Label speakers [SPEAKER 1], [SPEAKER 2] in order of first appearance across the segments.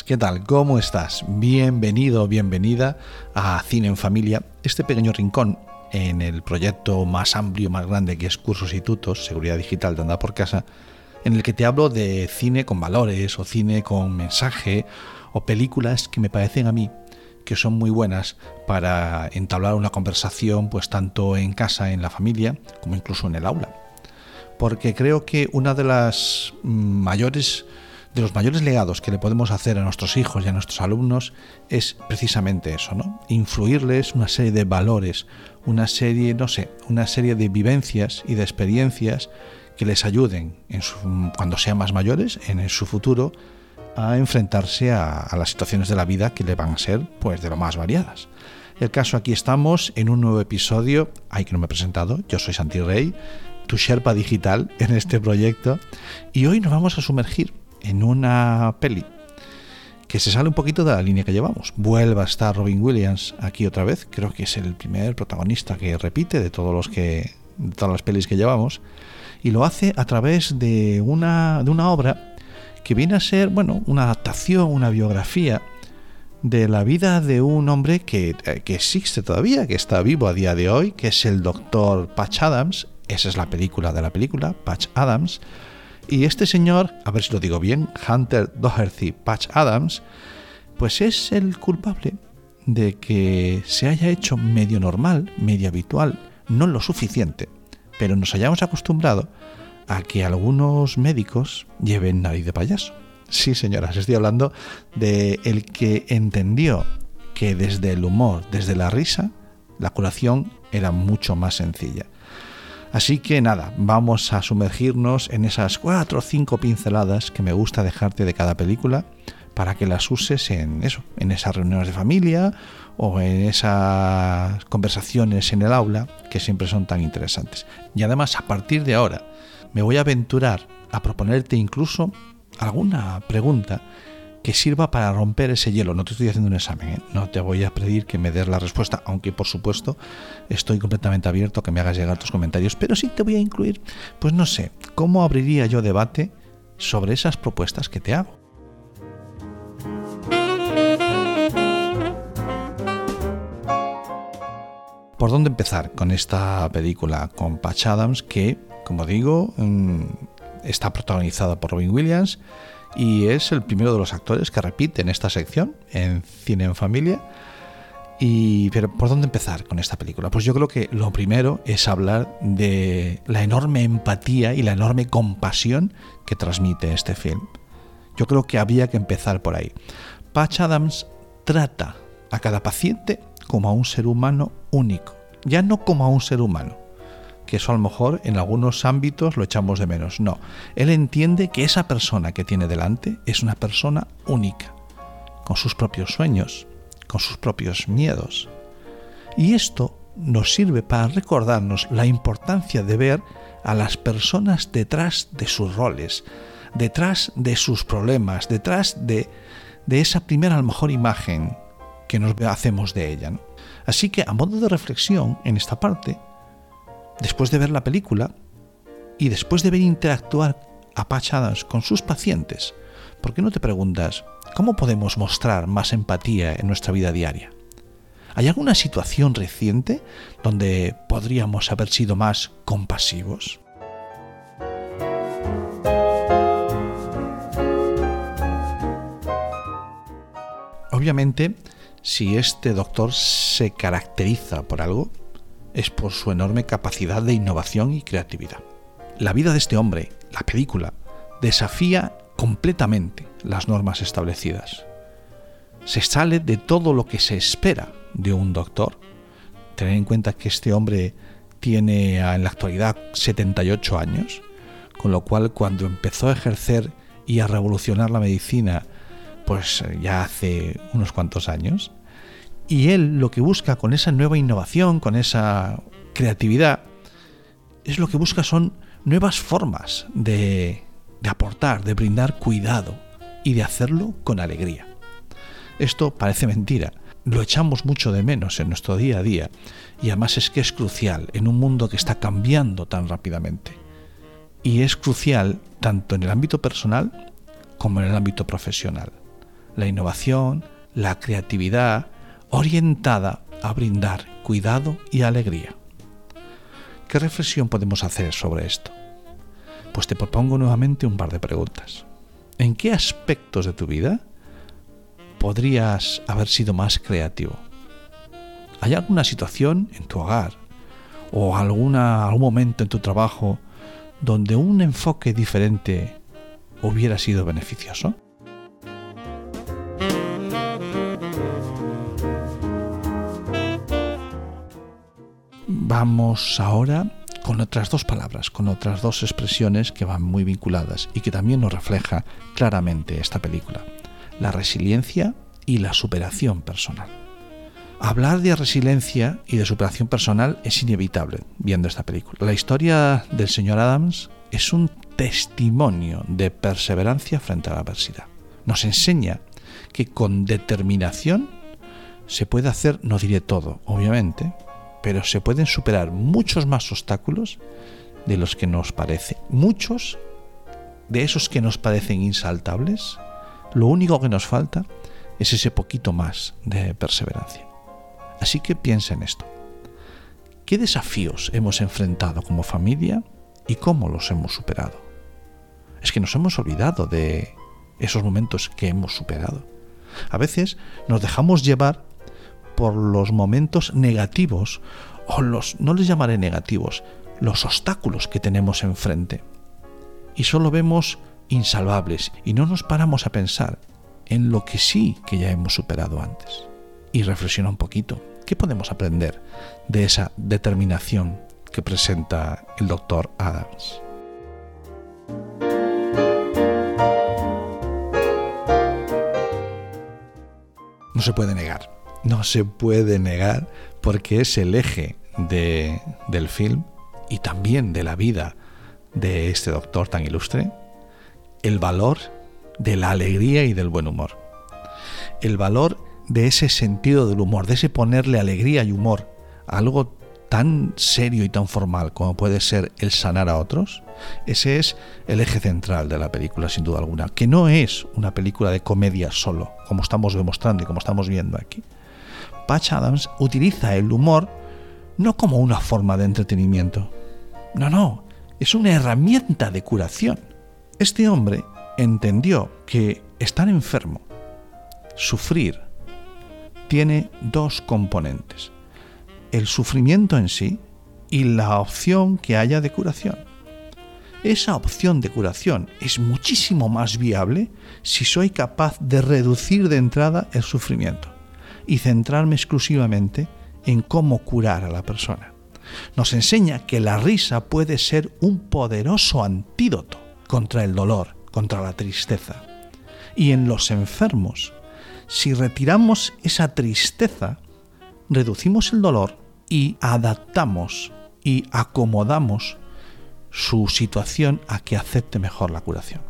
[SPEAKER 1] ¿qué tal? ¿Cómo estás? Bienvenido, bienvenida a Cine en Familia, este pequeño rincón en el proyecto más amplio, más grande que es Cursos y Tutos, Seguridad Digital de Andar por Casa, en el que te hablo de cine con valores o cine con mensaje o películas que me parecen a mí que son muy buenas para entablar una conversación pues tanto en casa, en la familia, como incluso en el aula. Porque creo que una de las mayores de los mayores legados que le podemos hacer a nuestros hijos y a nuestros alumnos es precisamente eso, ¿no? Influirles una serie de valores, una serie, no sé, una serie de vivencias y de experiencias que les ayuden en cuando sean más mayores, en su futuro, a enfrentarse a, las situaciones de la vida que le van a ser pues de lo más variadas. El caso aquí estamos en un nuevo episodio, ay que no me he presentado, yo soy Santi Rey, tu Sherpa digital en este proyecto y hoy nos vamos a sumergir en una peli que se sale un poquito de la línea que llevamos. Vuelve a estar Robin Williams aquí otra vez, creo que es el primer protagonista que repite de todos los que de todas las pelis que llevamos y lo hace a través de una de una obra que viene a ser, bueno, una adaptación, una biografía de la vida de un hombre que, eh, que, existe todavía, que está vivo a día de hoy, que es el doctor Patch Adams. Esa es la película de la película, Patch Adams. Y este señor, a ver si lo digo bien, Hunter Doherty Patch Adams, pues es el culpable de que se haya hecho medio normal, medio habitual, no lo suficiente, pero nos hayamos acostumbrado a que algunos médicos lleven nariz de payaso. Sí, señoras, estoy hablando de el que entendió que desde el humor, desde la risa, la curación era mucho más sencilla. Así que nada, vamos a sumergirnos en esas cuatro o cinco pinceladas que me gusta dejarte de cada película para que las uses en eso, en esas reuniones de familia o en esas conversaciones en el aula que siempre son tan interesantes. Y además, a partir de ahora, me voy a aventurar a proponerte incluso alguna pregunta que sirva para romper ese hielo. No te estoy haciendo un examen, ¿eh? no te voy a pedir que me des la respuesta, aunque por supuesto estoy completamente abierto a que me hagas llegar tus comentarios, pero sí te voy a incluir, pues no sé, cómo abriría yo debate sobre esas propuestas que te hago. ¿Por dónde empezar con esta película con Patch Adams que como digo, mm, está protagonizada por Robin Williams y es el primero de los actores que repite en esta sección, en Cine en Familia. Y, pero ¿por dónde empezar con esta película? Pues yo creo que lo primero es hablar de la enorme empatía y la enorme compasión que transmite este film. Yo creo que había que empezar por ahí. Patch Adams trata a cada paciente como a un ser humano único, ya no como a un ser humano, que eso a lo mejor en algunos ámbitos lo echamos de menos. No, él entiende que esa persona que tiene delante es una persona única, con sus propios sueños, con sus propios miedos. Y esto nos sirve para recordarnos la importancia de ver a las personas detrás de sus roles, detrás de sus problemas, detrás de, esa primera a lo mejor imagen que nos hacemos de ella. Así que a modo de reflexión en esta parte, después de ver la película y después de ver interactuar a Patch con sus pacientes, ¿por qué no te preguntas cómo podemos mostrar más empatía en nuestra vida diaria? ¿Hay alguna situación reciente donde podríamos haber sido más compasivos? Obviamente, si este doctor se caracteriza por algo, es por su enorme capacidad de innovación y creatividad. La vida de este hombre, la película, desafía completamente las normas establecidas. Se sale de todo lo que se espera de un doctor. Tener en cuenta que este hombre tiene en la actualidad 78 años, con lo cual cuando empezó a ejercer y a revolucionar la medicina, pues ya hace unos cuantos años, y él lo que busca con esa nueva innovación, con esa creatividad, es lo que busca son nuevas formas de, aportar, de brindar cuidado y de hacerlo con alegría. Esto parece mentira, lo echamos mucho de menos en nuestro día a día y además es que es crucial en un mundo que está cambiando tan rápidamente. Y es crucial tanto en el ámbito personal como en el ámbito profesional. la innovación, la creatividad, orientada a brindar cuidado y alegría. ¿Qué reflexión podemos hacer sobre esto? Pues te propongo nuevamente un par de preguntas. ¿En qué aspectos de tu vida podrías haber sido más creativo? ¿Hay alguna situación en tu hogar o algún momento en tu trabajo donde un enfoque diferente hubiera sido beneficioso? Vamos ahora con otras dos palabras, con otras dos expresiones que van muy vinculadas y que también nos refleja claramente esta película. La resiliencia y la superación personal. Hablar de resiliencia y de superación personal es inevitable viendo esta película. La historia del señor Adams es un testimonio de perseverancia frente a la adversidad. Nos enseña que con determinación se puede hacer, no diré todo, obviamente, pero se pueden superar muchos más obstáculos de los que nos parece. Muchos de esos que nos parecen insaltables, lo único que nos falta es ese poquito más de perseverancia. Así que piensa en esto. ¿Qué desafíos hemos enfrentado como familia y cómo los hemos superado? Es que nos hemos olvidado de esos momentos que hemos superado. A veces nos dejamos llevar por los momentos negativos o los, no les llamaré negativos, los obstáculos que tenemos enfrente. Y solo vemos insalvables y no nos paramos a pensar en lo que sí que ya hemos superado antes. Y reflexiona un poquito. ¿Qué podemos aprender de esa determinación que presenta el doctor Adams? No se puede negar no se puede negar porque es el eje del film y también de la vida de este doctor tan ilustre, el valor de la alegría y del buen humor. El valor de ese sentido del humor, de ese ponerle alegría y humor a algo tan serio y tan formal como puede ser el sanar a otros, ese es el eje central de la película, sin duda alguna, que no es una película de comedia solo, como estamos demostrando y como estamos viendo aquí, Patch Adams utiliza el humor no como una forma de entretenimiento. No, no, es una herramienta de curación. Este hombre entendió que estar enfermo, sufrir, tiene dos componentes. El sufrimiento en sí y la opción que haya de curación. Esa opción de curación es muchísimo más viable si soy capaz de reducir de entrada el sufrimiento y centrarme exclusivamente en cómo curar a la persona. Nos enseña que la risa puede ser un poderoso antídoto contra el dolor, contra la tristeza. Y en los enfermos, si retiramos esa tristeza, reducimos el dolor y adaptamos y acomodamos su situación a que acepte mejor la curación.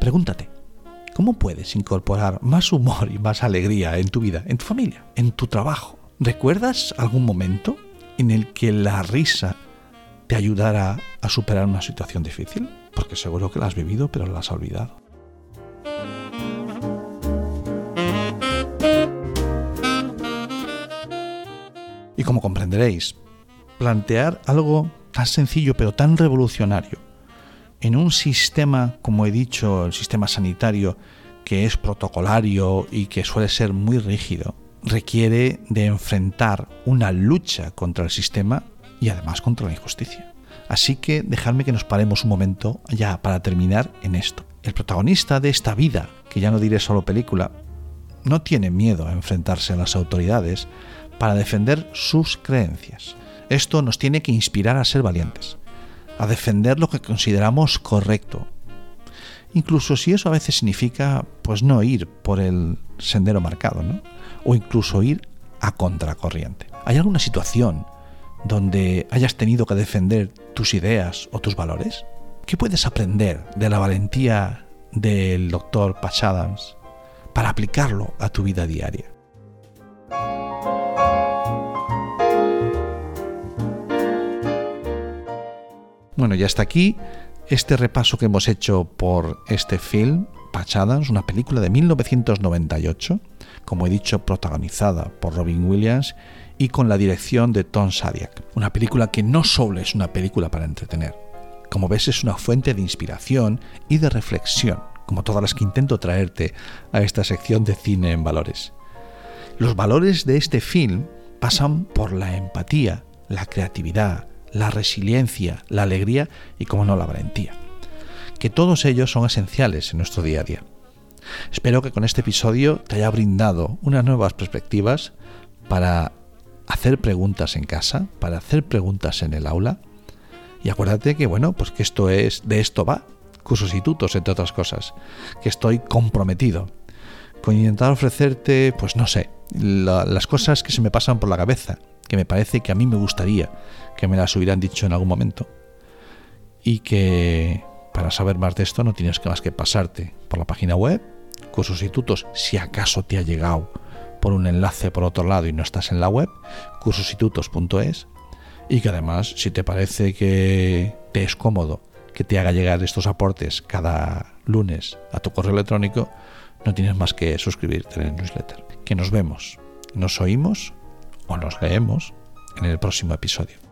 [SPEAKER 1] Pregúntate, ¿Cómo puedes incorporar más humor y más alegría en tu vida, en tu familia, en tu trabajo? ¿Recuerdas algún momento en el que la risa te ayudara a superar una situación difícil? Porque seguro que la has vivido, pero la has olvidado. Y como comprenderéis, plantear algo tan sencillo pero tan revolucionario en un sistema, como he dicho, el sistema sanitario, que es protocolario y que suele ser muy rígido, requiere de enfrentar una lucha contra el sistema y además contra la injusticia. Así que dejadme que nos paremos un momento ya para terminar en esto. El protagonista de esta vida, que ya no diré solo película, no tiene miedo a enfrentarse a las autoridades para defender sus creencias. Esto nos tiene que inspirar a ser valientes a defender lo que consideramos correcto. Incluso si eso a veces significa pues no ir por el sendero marcado, ¿no? O incluso ir a contracorriente. ¿Hay alguna situación donde hayas tenido que defender tus ideas o tus valores? ¿Qué puedes aprender de la valentía del doctor Patch Adams para aplicarlo a tu vida diaria? Bueno, ya está aquí este repaso que hemos hecho por este film, Patch Adams, una película de 1998, como he dicho, protagonizada por Robin Williams y con la dirección de Tom Sadiak. Una película que no solo es una película para entretener, como ves es una fuente de inspiración y de reflexión, como todas las que intento traerte a esta sección de cine en valores. Los valores de este film pasan por la empatía, la creatividad, la resiliencia, la alegría y, como no, la valentía. Que todos ellos son esenciales en nuestro día a día. Espero que con este episodio te haya brindado unas nuevas perspectivas para hacer preguntas en casa, para hacer preguntas en el aula. Y acuérdate que, bueno, pues que esto es, de esto va, cursos y tutos, entre otras cosas, que estoy comprometido con intentar ofrecerte, pues no sé, las cosas que se me pasan por la cabeza, que me parece que a mí me gustaría que me las hubieran dicho en algún momento. Y que para saber más de esto no tienes más que pasarte por la página web, cursos si acaso te ha llegado por un enlace por otro lado y no estás en la web, cursositutos.es, y que además, si te parece que te es cómodo que te haga llegar estos aportes cada lunes a tu correo electrónico, no tienes más que suscribirte en el newsletter. Que nos vemos, nos oímos o nos leemos en el próximo episodio.